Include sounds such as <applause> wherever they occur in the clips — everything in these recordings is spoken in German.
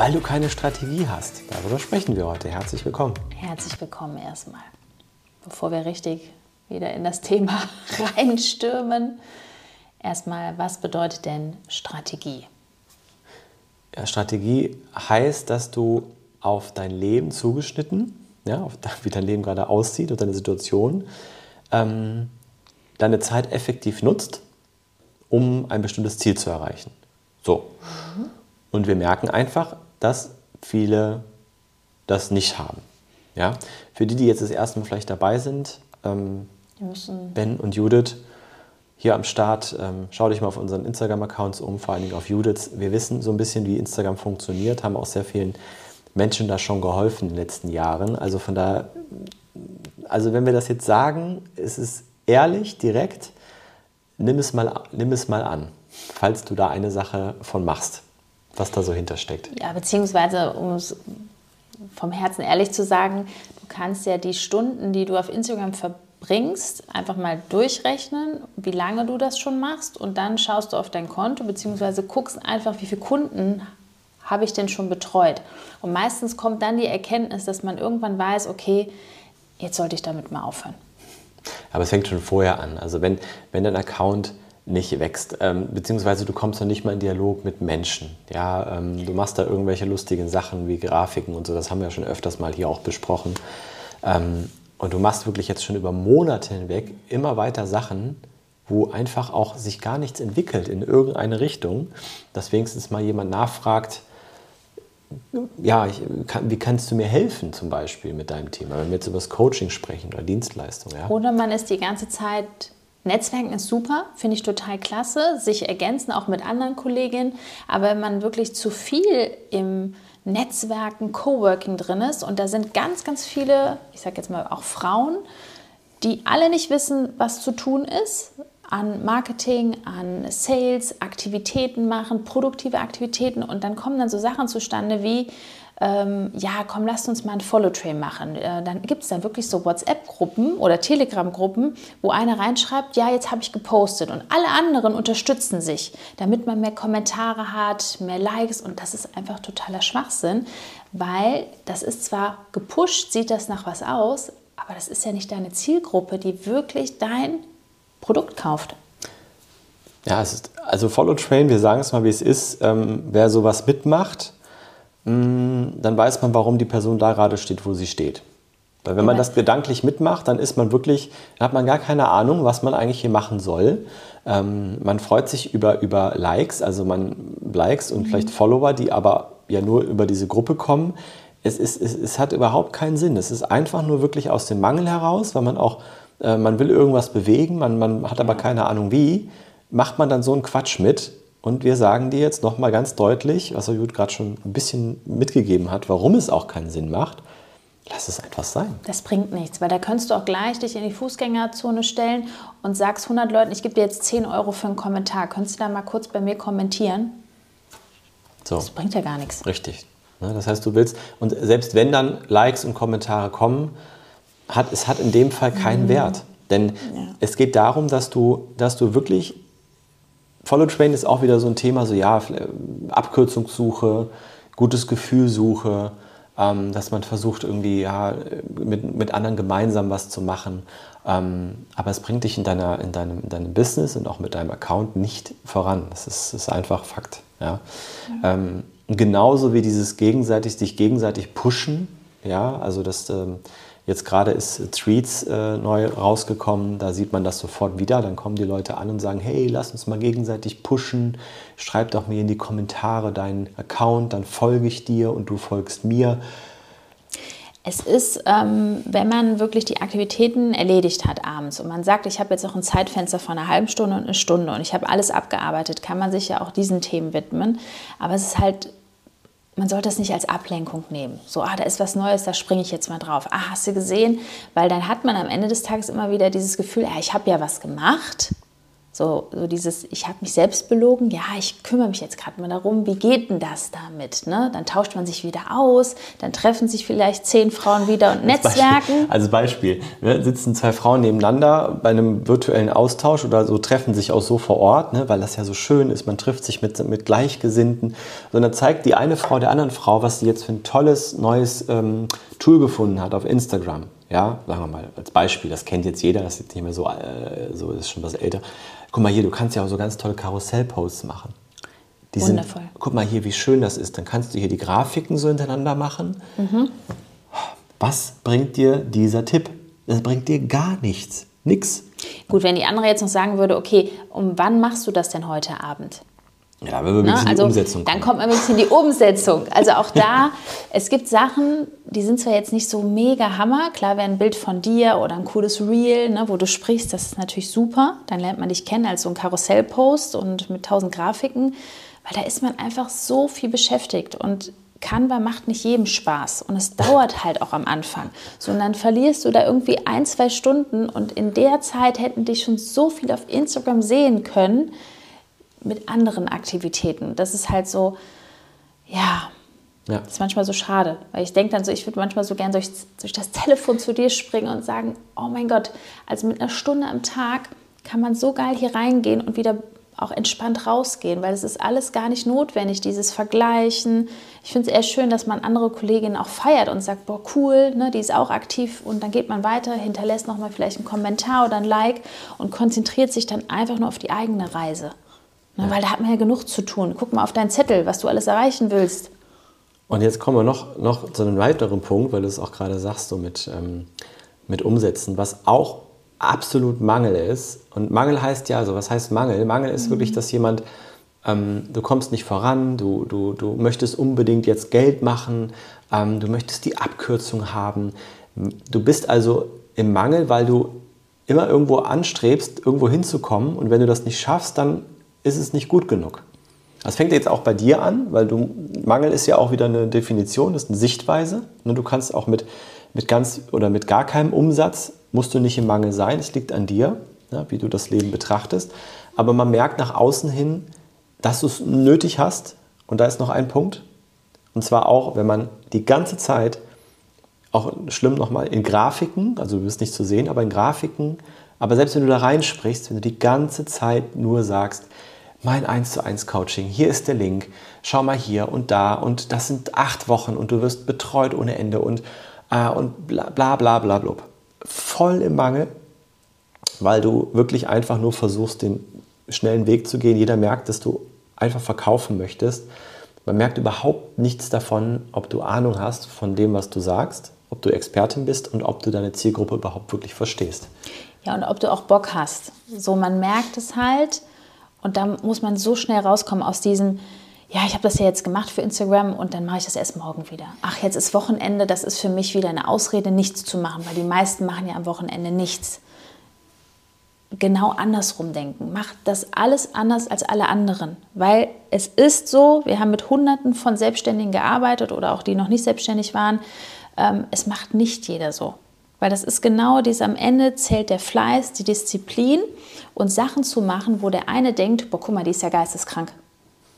weil du keine Strategie hast. Darüber sprechen wir heute. Herzlich willkommen. Herzlich willkommen erstmal. Bevor wir richtig wieder in das Thema <laughs> reinstürmen, erstmal, was bedeutet denn Strategie? Ja, Strategie heißt, dass du auf dein Leben zugeschnitten, ja, auf wie dein Leben gerade aussieht, auf deine Situation, ähm, deine Zeit effektiv nutzt, um ein bestimmtes Ziel zu erreichen. So. Mhm. Und wir merken einfach, dass viele das nicht haben. Ja? Für die, die jetzt das erste Mal vielleicht dabei sind, ähm, Ben und Judith hier am Start, ähm, schau dich mal auf unseren Instagram-Accounts um, vor allen Dingen auf Judiths. Wir wissen so ein bisschen, wie Instagram funktioniert, haben auch sehr vielen Menschen da schon geholfen in den letzten Jahren. Also von daher, also wenn wir das jetzt sagen, ist es ehrlich, direkt, nimm es mal, nimm es mal an, falls du da eine Sache von machst was da so hintersteckt. Ja, beziehungsweise, um es vom Herzen ehrlich zu sagen, du kannst ja die Stunden, die du auf Instagram verbringst, einfach mal durchrechnen, wie lange du das schon machst und dann schaust du auf dein Konto, beziehungsweise guckst einfach, wie viele Kunden habe ich denn schon betreut. Und meistens kommt dann die Erkenntnis, dass man irgendwann weiß, okay, jetzt sollte ich damit mal aufhören. Aber es fängt schon vorher an. Also wenn, wenn dein Account nicht wächst, ähm, beziehungsweise du kommst noch nicht mal in Dialog mit Menschen. Ja, ähm, du machst da irgendwelche lustigen Sachen wie Grafiken und so, das haben wir ja schon öfters mal hier auch besprochen. Ähm, und du machst wirklich jetzt schon über Monate hinweg immer weiter Sachen, wo einfach auch sich gar nichts entwickelt in irgendeine Richtung, dass wenigstens mal jemand nachfragt, ja, ich, kann, wie kannst du mir helfen zum Beispiel mit deinem Thema, wenn wir jetzt über das Coaching sprechen oder Dienstleistung. Ja? Oder man ist die ganze Zeit Netzwerken ist super, finde ich total klasse, sich ergänzen auch mit anderen Kolleginnen. Aber wenn man wirklich zu viel im Netzwerken, Coworking drin ist und da sind ganz, ganz viele, ich sage jetzt mal auch Frauen, die alle nicht wissen, was zu tun ist, an Marketing, an Sales, Aktivitäten machen, produktive Aktivitäten und dann kommen dann so Sachen zustande wie, ähm, ja, komm, lasst uns mal ein Follow-Train machen. Äh, dann gibt es dann wirklich so WhatsApp-Gruppen oder Telegram-Gruppen, wo einer reinschreibt, ja, jetzt habe ich gepostet und alle anderen unterstützen sich, damit man mehr Kommentare hat, mehr Likes und das ist einfach totaler Schwachsinn, weil das ist zwar gepusht, sieht das nach was aus, aber das ist ja nicht deine Zielgruppe, die wirklich dein Produkt kauft. Ja, ist, also Follow Train, wir sagen es mal, wie es ist. Ähm, wer sowas mitmacht, dann weiß man, warum die Person da gerade steht, wo sie steht. Weil wenn man das gedanklich mitmacht, dann ist man wirklich, dann hat man gar keine Ahnung, was man eigentlich hier machen soll. Ähm, man freut sich über, über Likes, also man Likes und mhm. vielleicht Follower, die aber ja nur über diese Gruppe kommen. Es, ist, es, es hat überhaupt keinen Sinn. Es ist einfach nur wirklich aus dem Mangel heraus, weil man auch, äh, man will irgendwas bewegen, man, man hat aber keine Ahnung wie, macht man dann so einen Quatsch mit und wir sagen dir jetzt nochmal ganz deutlich, was Jud gerade schon ein bisschen mitgegeben hat, warum es auch keinen Sinn macht. Lass es einfach sein. Das bringt nichts, weil da könntest du auch gleich dich in die Fußgängerzone stellen und sagst 100 Leuten, ich gebe dir jetzt 10 Euro für einen Kommentar. Könntest du da mal kurz bei mir kommentieren? So. Das bringt ja gar nichts. Richtig. Ne, das heißt, du willst, und selbst wenn dann Likes und Kommentare kommen, hat es hat in dem Fall keinen mhm. Wert. Denn ja. es geht darum, dass du, dass du wirklich Follow Train ist auch wieder so ein Thema, so ja, Abkürzungssuche, gutes Gefühlsuche, ähm, dass man versucht irgendwie ja, mit, mit anderen gemeinsam was zu machen. Ähm, aber es bringt dich in, deiner, in, deinem, in deinem Business und auch mit deinem Account nicht voran. Das ist, ist einfach Fakt. Ja. ja. Ähm, genauso wie dieses gegenseitig, sich gegenseitig pushen, ja, also das ähm, Jetzt gerade ist Tweets äh, neu rausgekommen, da sieht man das sofort wieder. Dann kommen die Leute an und sagen, hey, lass uns mal gegenseitig pushen. Schreib doch mir in die Kommentare deinen Account, dann folge ich dir und du folgst mir. Es ist, ähm, wenn man wirklich die Aktivitäten erledigt hat abends und man sagt, ich habe jetzt noch ein Zeitfenster von einer halben Stunde und eine Stunde und ich habe alles abgearbeitet, kann man sich ja auch diesen Themen widmen. Aber es ist halt man sollte das nicht als Ablenkung nehmen. So, ah, da ist was Neues, da springe ich jetzt mal drauf. Ah, hast du gesehen? Weil dann hat man am Ende des Tages immer wieder dieses Gefühl, ah, ich habe ja was gemacht so, so dieses, ich habe mich selbst belogen, ja, ich kümmere mich jetzt gerade mal darum, wie geht denn das damit? Ne? Dann tauscht man sich wieder aus, dann treffen sich vielleicht zehn Frauen wieder und als Netzwerken. Beispiel, als Beispiel, ne, sitzen zwei Frauen nebeneinander bei einem virtuellen Austausch oder so treffen sich auch so vor Ort, ne, weil das ja so schön ist, man trifft sich mit, mit Gleichgesinnten. Sondern zeigt die eine Frau der anderen Frau, was sie jetzt für ein tolles neues ähm, Tool gefunden hat auf Instagram. Ja, sagen wir mal als Beispiel, das kennt jetzt jeder, das ist jetzt nicht mehr so, äh, so ist schon was älter Guck mal hier, du kannst ja auch so ganz tolle Karussellposts machen. Die Wundervoll. Sind, guck mal hier, wie schön das ist. Dann kannst du hier die Grafiken so hintereinander machen. Mhm. Was bringt dir dieser Tipp? Das bringt dir gar nichts. Nix. Gut, wenn die andere jetzt noch sagen würde, okay, um wann machst du das denn heute Abend? Ja, wenn wir wirklich in die also, Umsetzung kommen. Dann kommt man wirklich in die Umsetzung. Also auch da, <laughs> es gibt Sachen, die sind zwar jetzt nicht so mega Hammer. Klar wäre ein Bild von dir oder ein cooles Reel, ne, wo du sprichst, das ist natürlich super. Dann lernt man dich kennen als so ein Karussellpost und mit tausend Grafiken. Weil da ist man einfach so viel beschäftigt und Canva macht nicht jedem Spaß und es dauert halt auch am Anfang. So, und dann verlierst du da irgendwie ein, zwei Stunden und in der Zeit hätten dich schon so viel auf Instagram sehen können, mit anderen Aktivitäten. Das ist halt so, ja, ja. Das ist manchmal so schade, weil ich denke dann so, ich würde manchmal so gern durch, durch das Telefon zu dir springen und sagen, oh mein Gott, also mit einer Stunde am Tag kann man so geil hier reingehen und wieder auch entspannt rausgehen, weil es ist alles gar nicht notwendig, dieses Vergleichen. Ich finde es eher schön, dass man andere Kolleginnen auch feiert und sagt, boah, cool, ne, die ist auch aktiv und dann geht man weiter, hinterlässt nochmal vielleicht einen Kommentar oder ein Like und konzentriert sich dann einfach nur auf die eigene Reise. Ne. Weil da hat man ja genug zu tun. Guck mal auf deinen Zettel, was du alles erreichen willst. Und jetzt kommen wir noch, noch zu einem weiteren Punkt, weil du es auch gerade sagst, so mit, ähm, mit Umsetzen, was auch absolut Mangel ist. Und Mangel heißt ja, also was heißt Mangel? Mangel ist mhm. wirklich, dass jemand, ähm, du kommst nicht voran, du, du, du möchtest unbedingt jetzt Geld machen, ähm, du möchtest die Abkürzung haben. Du bist also im Mangel, weil du immer irgendwo anstrebst, irgendwo hinzukommen. Und wenn du das nicht schaffst, dann ist es nicht gut genug. Das fängt jetzt auch bei dir an, weil du, Mangel ist ja auch wieder eine Definition, das ist eine Sichtweise. Ne, du kannst auch mit, mit ganz oder mit gar keinem Umsatz, musst du nicht im Mangel sein, es liegt an dir, ja, wie du das Leben betrachtest. Aber man merkt nach außen hin, dass du es nötig hast. Und da ist noch ein Punkt. Und zwar auch, wenn man die ganze Zeit, auch schlimm nochmal, in Grafiken, also du bist nicht zu sehen, aber in Grafiken, aber selbst wenn du da reinsprichst, wenn du die ganze Zeit nur sagst, mein 1 zu 1 Coaching, hier ist der Link, schau mal hier und da und das sind acht Wochen und du wirst betreut ohne Ende und, äh, und bla bla bla bla bla. Voll im Mangel, weil du wirklich einfach nur versuchst, den schnellen Weg zu gehen. Jeder merkt, dass du einfach verkaufen möchtest. Man merkt überhaupt nichts davon, ob du Ahnung hast von dem, was du sagst, ob du Expertin bist und ob du deine Zielgruppe überhaupt wirklich verstehst. Ja, und ob du auch Bock hast. So, man merkt es halt, und da muss man so schnell rauskommen aus diesem, ja, ich habe das ja jetzt gemacht für Instagram und dann mache ich das erst morgen wieder. Ach, jetzt ist Wochenende, das ist für mich wieder eine Ausrede, nichts zu machen, weil die meisten machen ja am Wochenende nichts. Genau andersrum denken. Macht das alles anders als alle anderen. Weil es ist so, wir haben mit Hunderten von Selbstständigen gearbeitet oder auch die noch nicht selbstständig waren. Ähm, es macht nicht jeder so. Weil das ist genau dies, am Ende zählt der Fleiß, die Disziplin und Sachen zu machen, wo der eine denkt, boah, guck mal, die ist ja geisteskrank.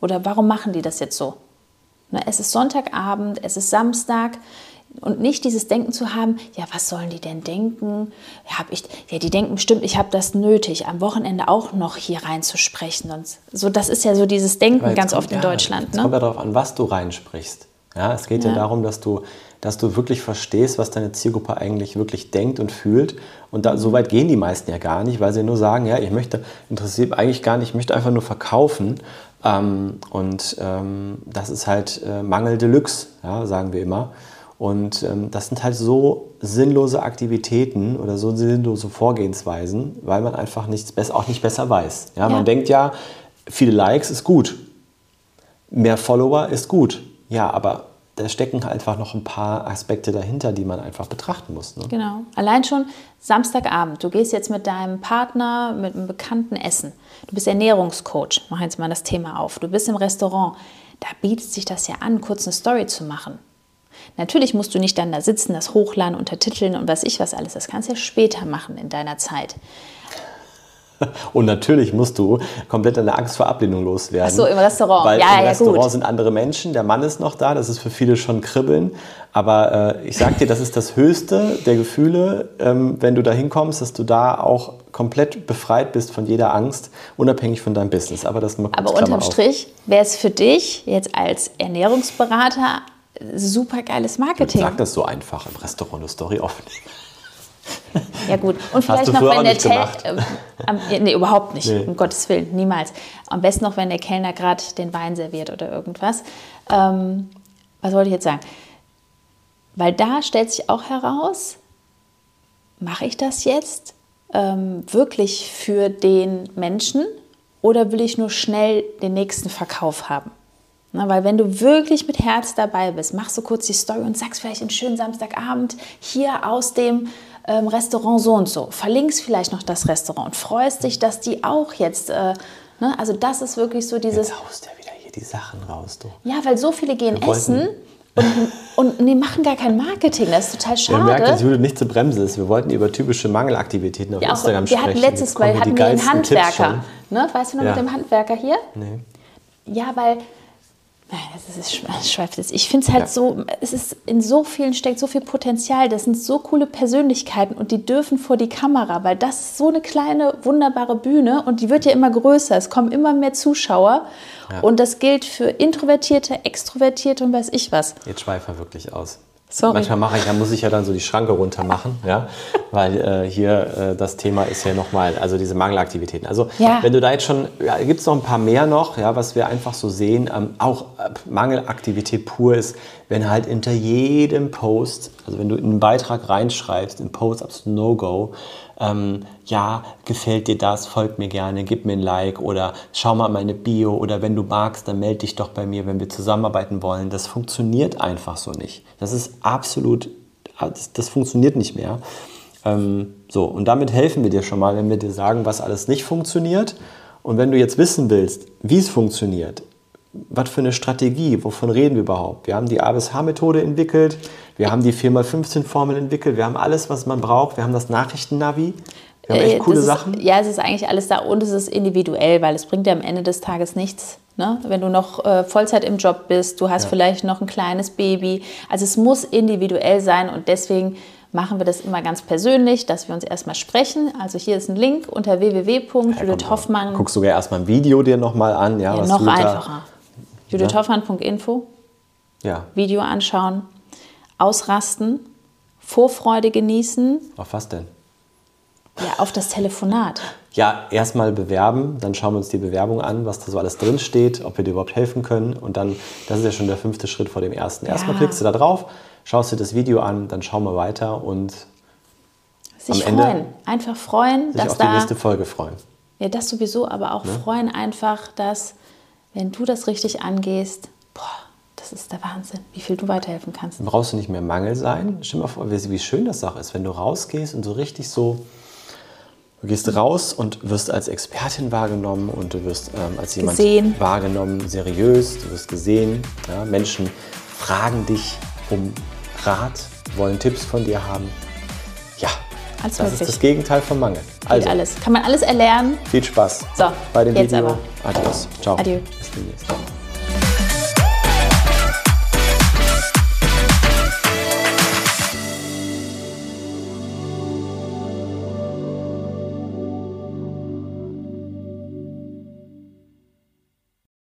Oder warum machen die das jetzt so? Na, es ist Sonntagabend, es ist Samstag und nicht dieses Denken zu haben, ja, was sollen die denn denken? Ja, hab ich, ja die denken bestimmt, ich habe das nötig, am Wochenende auch noch hier reinzusprechen. Und so, das ist ja so dieses Denken ganz oft in Deutschland. Es ne? kommt ja darauf an, was du reinsprichst. Ja, es geht ja, ja darum, dass du dass du wirklich verstehst, was deine Zielgruppe eigentlich wirklich denkt und fühlt. Und da, so weit gehen die meisten ja gar nicht, weil sie nur sagen, ja, ich möchte, interessiert eigentlich gar nicht, ich möchte einfach nur verkaufen. Ähm, und ähm, das ist halt äh, Mangel Deluxe, ja, sagen wir immer. Und ähm, das sind halt so sinnlose Aktivitäten oder so sinnlose Vorgehensweisen, weil man einfach nichts besser, auch nicht besser weiß. Ja, ja. Man denkt ja, viele Likes ist gut, mehr Follower ist gut. Ja, aber da stecken einfach noch ein paar Aspekte dahinter, die man einfach betrachten muss. Ne? Genau. Allein schon Samstagabend. Du gehst jetzt mit deinem Partner, mit einem Bekannten essen. Du bist Ernährungscoach. Mach jetzt mal das Thema auf. Du bist im Restaurant. da bietet sich das ja an, kurz eine Story zu machen. Natürlich musst du nicht dann da sitzen, das hochladen, untertiteln und was ich was alles. Das kannst du ja später machen in deiner Zeit. <laughs> Und natürlich musst du komplett deine Angst vor Ablehnung loswerden. Ach so, im Restaurant. Weil ja, im ja, Restaurant gut. sind andere Menschen, der Mann ist noch da, das ist für viele schon Kribbeln. Aber äh, ich sag dir, das ist das Höchste der Gefühle, ähm, wenn du da hinkommst, dass du da auch komplett befreit bist von jeder Angst, unabhängig von deinem Business. Aber das mal Aber unterm. Strich wäre es für dich jetzt als Ernährungsberater super geiles Marketing. Sag das so einfach im Restaurant eine Story aufnehmen. Ja gut, und vielleicht noch, wenn der Kellner, äh, ja, nee, überhaupt nicht, Nee. um Gottes Willen, niemals. Am besten noch, wenn der Kellner gerade den Wein serviert oder irgendwas. Ähm, was wollte ich jetzt sagen? Weil da stellt sich auch heraus, mache ich das jetzt ähm, wirklich für den Menschen oder will ich nur schnell den nächsten Verkauf haben? Na, weil wenn du wirklich mit Herz dabei bist, machst du kurz die Story und sagst vielleicht einen schönen Samstagabend hier aus dem ähm, Restaurant so und so. Verlinkst vielleicht noch das Restaurant und freust dich, dass die auch jetzt, äh, ne, also das ist wirklich so dieses, Jetzt haust ja wieder hier die Sachen raus, du. ja, weil so viele gehen Wir wollten- essen und, und die machen gar kein Marketing, das ist total Wir merken, dass schade. Judith nicht zu bremsen ist. Wir wollten über typische Mangelaktivitäten auf Ja, auch, Instagram wir sprechen. hatten letztes Mal hatten wir Tipps Handwerker. Ne? Weißt du noch Ja. mit dem Handwerker hier? Nee. Ja, weil das ist das schweift jetzt. Ich finde es halt Ja. so, es ist in so vielen steckt so viel Potenzial. Das sind so coole Persönlichkeiten und die dürfen vor die Kamera, weil das ist so eine kleine wunderbare Bühne und die wird ja immer größer. Es kommen immer mehr Zuschauer Ja. und das gilt für Introvertierte, Extrovertierte und weiß ich was. Jetzt schweife er wirklich aus. Sorry. Manchmal mache ich, ja, muss ich ja dann so die Schranke runter machen, ja, <laughs> weil äh, hier äh, das Thema ist ja nochmal, also diese Mangelaktivitäten. Also Ja. wenn du da jetzt schon, ja, gibt es noch ein paar mehr noch, ja, was wir einfach so sehen, ähm, auch äh, Mangelaktivität pur ist, wenn halt hinter jedem Post, also wenn du in einen Beitrag reinschreibst, im Post absolut No-Go, ähm, ja, gefällt dir das, folgt mir gerne, gib mir ein Like oder schau mal meine Bio oder wenn du magst, dann melde dich doch bei mir, wenn wir zusammenarbeiten wollen. Das funktioniert einfach so nicht. Das ist absolut, das, das funktioniert nicht mehr. Ähm, so, und damit helfen wir dir schon mal, wenn wir dir sagen, was alles nicht funktioniert. Und wenn du jetzt wissen willst, wie es funktioniert, was für eine Strategie, wovon reden wir überhaupt? Wir haben die ABSH-Methode entwickelt, wir haben die 4x15-Formel entwickelt, wir haben alles, was man braucht, wir haben das Nachrichtennavi, wir haben echt Äh, coole das Sachen. Ist, ja, es ist eigentlich alles da und es ist individuell, weil es bringt dir am Ende des Tages nichts. Ne? Wenn du noch äh, Vollzeit im Job bist, du hast vielleicht noch ein kleines Baby. Also es muss individuell sein und deswegen machen wir das immer ganz persönlich, dass wir uns erstmal sprechen. Also hier ist ein Link unter www.judith Hoffmann. Guckst sogar erstmal ein Video dir nochmal an. Ja, Ja, noch einfacher. judithhoffmann.info, Ja, Video anschauen, ausrasten, Vorfreude genießen, auf was denn? ja, auf das Telefonat. Ja, erstmal bewerben, dann schauen wir uns die Bewerbung an, was da so alles drin steht, ob wir dir überhaupt helfen können. Und dann, das ist ja schon der fünfte Schritt vor dem ersten. Erstmal Ja. klickst du da drauf, schaust dir das Video an, dann schauen wir weiter und Sich Am Ende freuen. Einfach freuen, sich dass auf die da. nächste Folge freuen. Ja, das sowieso, aber auch freuen einfach, dass, wenn du das richtig angehst, boah, das ist der Wahnsinn, wie viel du weiterhelfen kannst. Brauchst du nicht mehr Mangel sein. Stell dir mal vor, wie schön das auch ist, wenn du rausgehst und so richtig so, du gehst raus und wirst als Expertin wahrgenommen und du wirst ähm, als jemand Gesehen. wahrgenommen, seriös, du wirst gesehen. Ja, Menschen fragen dich um Rat, wollen Tipps von dir haben. Ja, Alles das möglich. ist das Gegenteil von Mangel. Geht Also, alles. Kann man alles erlernen. viel Spaß So, bei dem jetzt Video. aber. Adios. Ciao. Adieu. Bis demnächst.